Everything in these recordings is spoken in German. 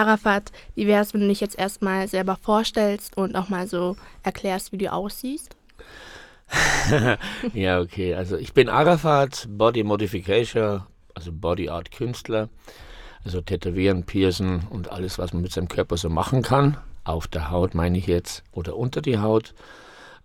Arafat, wie wäre es, wenn du dich jetzt erstmal selber vorstellst und auch mal so erklärst, wie du aussiehst? ja, okay. Also ich bin Arafat, Body Modification, also Body Art Künstler. Also Tätowieren, Piercen und alles, was man mit seinem Körper so machen kann. Auf der Haut meine ich jetzt oder unter die Haut.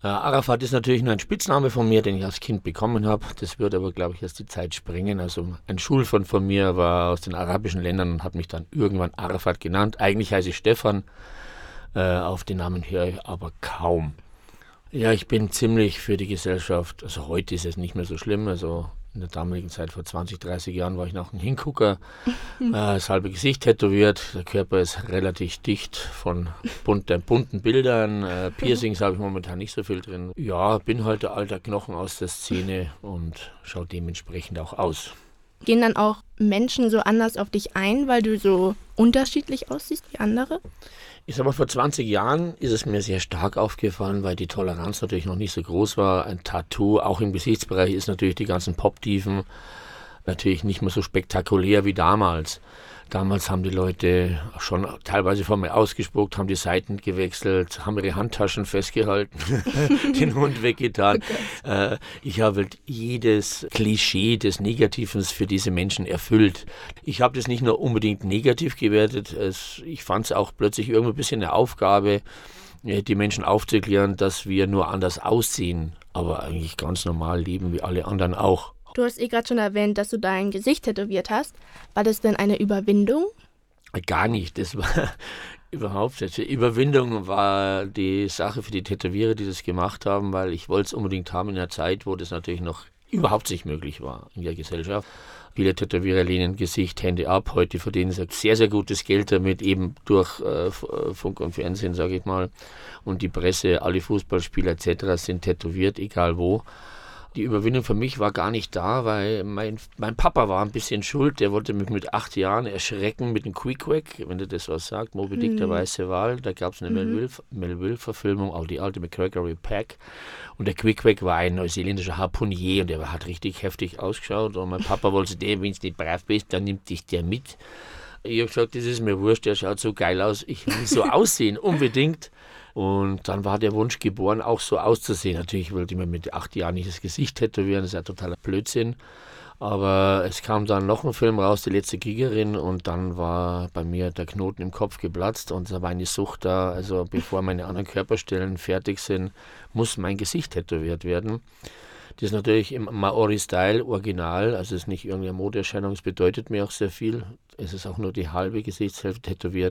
Äh, Arafat ist natürlich nur ein Spitzname von mir, den ich als Kind bekommen habe. Das wird aber, glaube ich, erst die Zeit springen. Also ein Schulfreund von mir war aus den arabischen Ländern und hat mich dann irgendwann Arafat genannt. Eigentlich heiße ich Stefan. Äh, auf den Namen höre ich aber kaum. Ja, ich bin ziemlich für die Gesellschaft. Also heute ist es nicht mehr so schlimm. Also in der damaligen Zeit, vor 20, 30 Jahren, war ich noch ein Hingucker. äh, das halbe Gesicht tätowiert. Der Körper ist relativ dicht von bunten, bunten Bildern. Äh, Piercings habe ich momentan nicht so viel drin. Ja, bin halt der alte Knochen aus der Szene und schaue dementsprechend auch aus. Gehen dann auch Menschen so anders auf dich ein, weil du so unterschiedlich aussiehst wie andere? Ich sag mal, vor 20 Jahren ist es mir sehr stark aufgefallen, weil die Toleranz natürlich noch nicht so groß war. Ein Tattoo, auch im Gesichtsbereich, ist natürlich die ganzen Pop-Tiefen natürlich nicht mehr so spektakulär wie damals. Damals haben die Leute schon teilweise vor mir ausgespuckt, haben die Seiten gewechselt, haben ihre Handtaschen festgehalten, den Hund weggetan. Oh äh, ich habe halt jedes Klischee des Negativen für diese Menschen erfüllt. Ich habe das nicht nur unbedingt negativ gewertet, es, ich fand es auch plötzlich irgendwie ein bisschen eine Aufgabe, äh, die Menschen aufzuklären, dass wir nur anders aussehen, aber eigentlich ganz normal leben wie alle anderen auch. Du hast eh gerade schon erwähnt, dass du dein Gesicht tätowiert hast. War das denn eine Überwindung? Gar nicht. Das war überhaupt nicht. Überwindung war die Sache für die Tätowierer, die das gemacht haben, weil ich wollte es unbedingt haben in einer Zeit, wo das natürlich noch überhaupt nicht möglich war in der Gesellschaft. Viele Tätowierer lehnen Gesicht, Hände ab. Heute verdienen sie sehr, sehr gutes Geld damit, eben durch äh, äh Funk und Fernsehen, sage ich mal. Und die Presse, alle Fußballspieler etc. sind tätowiert, egal wo die Überwindung für mich war gar nicht da, weil mein, mein Papa war ein bisschen schuld. Der wollte mich mit acht Jahren erschrecken mit dem Quick-Quack, wenn du das was sagt, Moby Dick, mhm. der weiße Wal. Da gab es eine mhm. Melville-Verfilmung, auch die alte mit Gregory Peck. Und der Quick-Quack war ein neuseeländischer Harpunier und der hat richtig heftig ausgeschaut. Und mein Papa wollte, wenn du nicht brav bist, dann nimmt dich der mit. Ich habe gesagt, das ist mir wurscht, der schaut so geil aus, ich will so aussehen, unbedingt. Und dann war der Wunsch geboren, auch so auszusehen. Natürlich wollte ich mir mit acht Jahren nicht das Gesicht tätowieren, das ist ja totaler Blödsinn. Aber es kam dann noch ein Film raus, Die letzte Kriegerin, und dann war bei mir der Knoten im Kopf geplatzt und da war eine Sucht da. Also bevor meine anderen Körperstellen fertig sind, muss mein Gesicht tätowiert werden. Das ist natürlich im Maori-Style original, also es ist nicht irgendeine Modeerscheinung, es bedeutet mir auch sehr viel. Es ist auch nur die halbe Gesichtshälfte tätowiert.